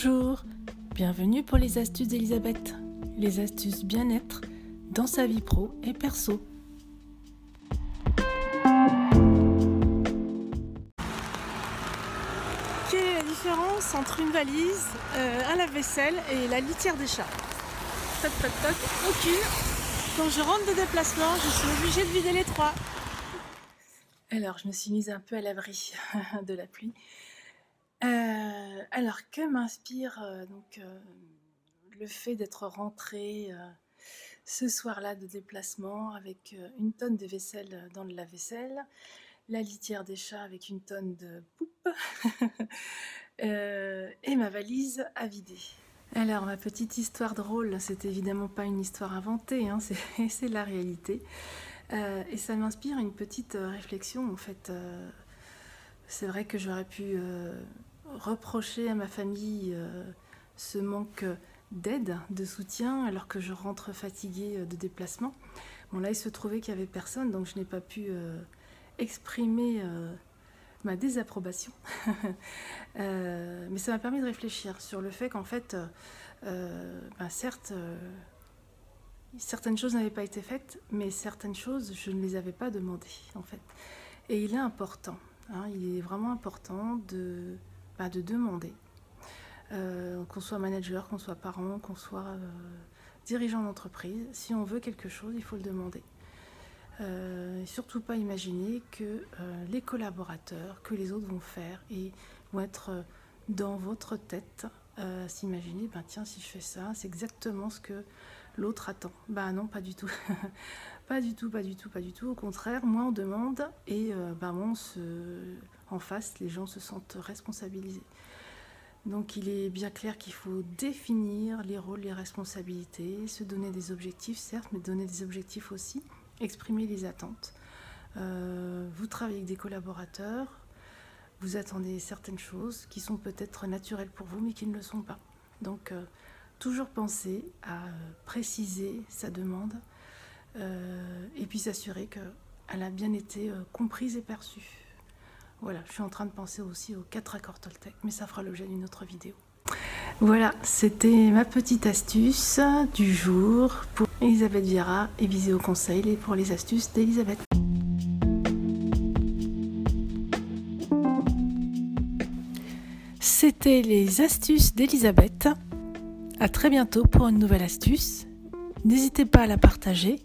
Bonjour, bienvenue pour les astuces d'Elisabeth, les astuces bien-être dans sa vie pro et perso. Quelle est la différence entre une valise, euh, un lave-vaisselle et la litière des chats? Toc toc toc, aucune. Quand je rentre de déplacement, je suis obligée de vider les trois. Alors, je me suis mise un peu à l'abri de la pluie. Euh, alors, que m'inspire euh, donc euh, le fait d'être rentrée ce soir-là de déplacement avec une tonne de vaisselle dans le lave-vaisselle, la litière des chats avec une tonne de poupe et ma valise à vider. Alors, ma petite histoire drôle, c'est évidemment pas une histoire inventée, hein, c'est la réalité. et ça m'inspire une petite réflexion en fait. C'est vrai que j'aurais pu reprocher à ma famille euh, ce manque d'aide, de soutien, alors que je rentre fatiguée euh, de déplacement. Bon là, il se trouvait qu'il n'y avait personne, donc je n'ai pas pu euh, exprimer ma désapprobation. mais ça m'a permis de réfléchir sur le fait qu'en fait, ben, certes, certaines choses n'avaient pas été faites, mais certaines choses, je ne les avais pas demandées, en fait. Et il est important, hein, il est vraiment important de de demander. Euh, qu'on soit manager, qu'on soit parent, qu'on soit euh, dirigeant d'entreprise, si on veut quelque chose, il faut le demander. Euh, surtout pas imaginer que les collaborateurs, que les autres vont faire et vont être dans votre tête, s'imaginer, ben tiens, si je fais ça, c'est exactement ce que l'autre attend. Ben non, pas du tout. pas du tout, pas du tout, pas du tout. Au contraire, moi on demande et on se en face, les gens se sentent responsabilisés. Donc il est bien clair qu'il faut définir les rôles, les responsabilités, se donner des objectifs, certes, mais donner des objectifs aussi, exprimer les attentes. Euh, vous travaillez avec des collaborateurs, vous attendez certaines choses qui sont peut-être naturelles pour vous, mais qui ne le sont pas. Donc euh, toujours penser à préciser sa demande euh, et puis s'assurer qu'elle a bien été comprise et perçue. Voilà, je suis en train de penser aussi aux quatre accords Toltec, mais ça fera l'objet d'une autre vidéo. Voilà, c'était ma petite astuce du jour pour Elisabeth Viera et Viséo Conseil et pour les astuces d'Elisabeth. C'était les astuces d'Elisabeth. À très bientôt pour une nouvelle astuce. N'hésitez pas à la partager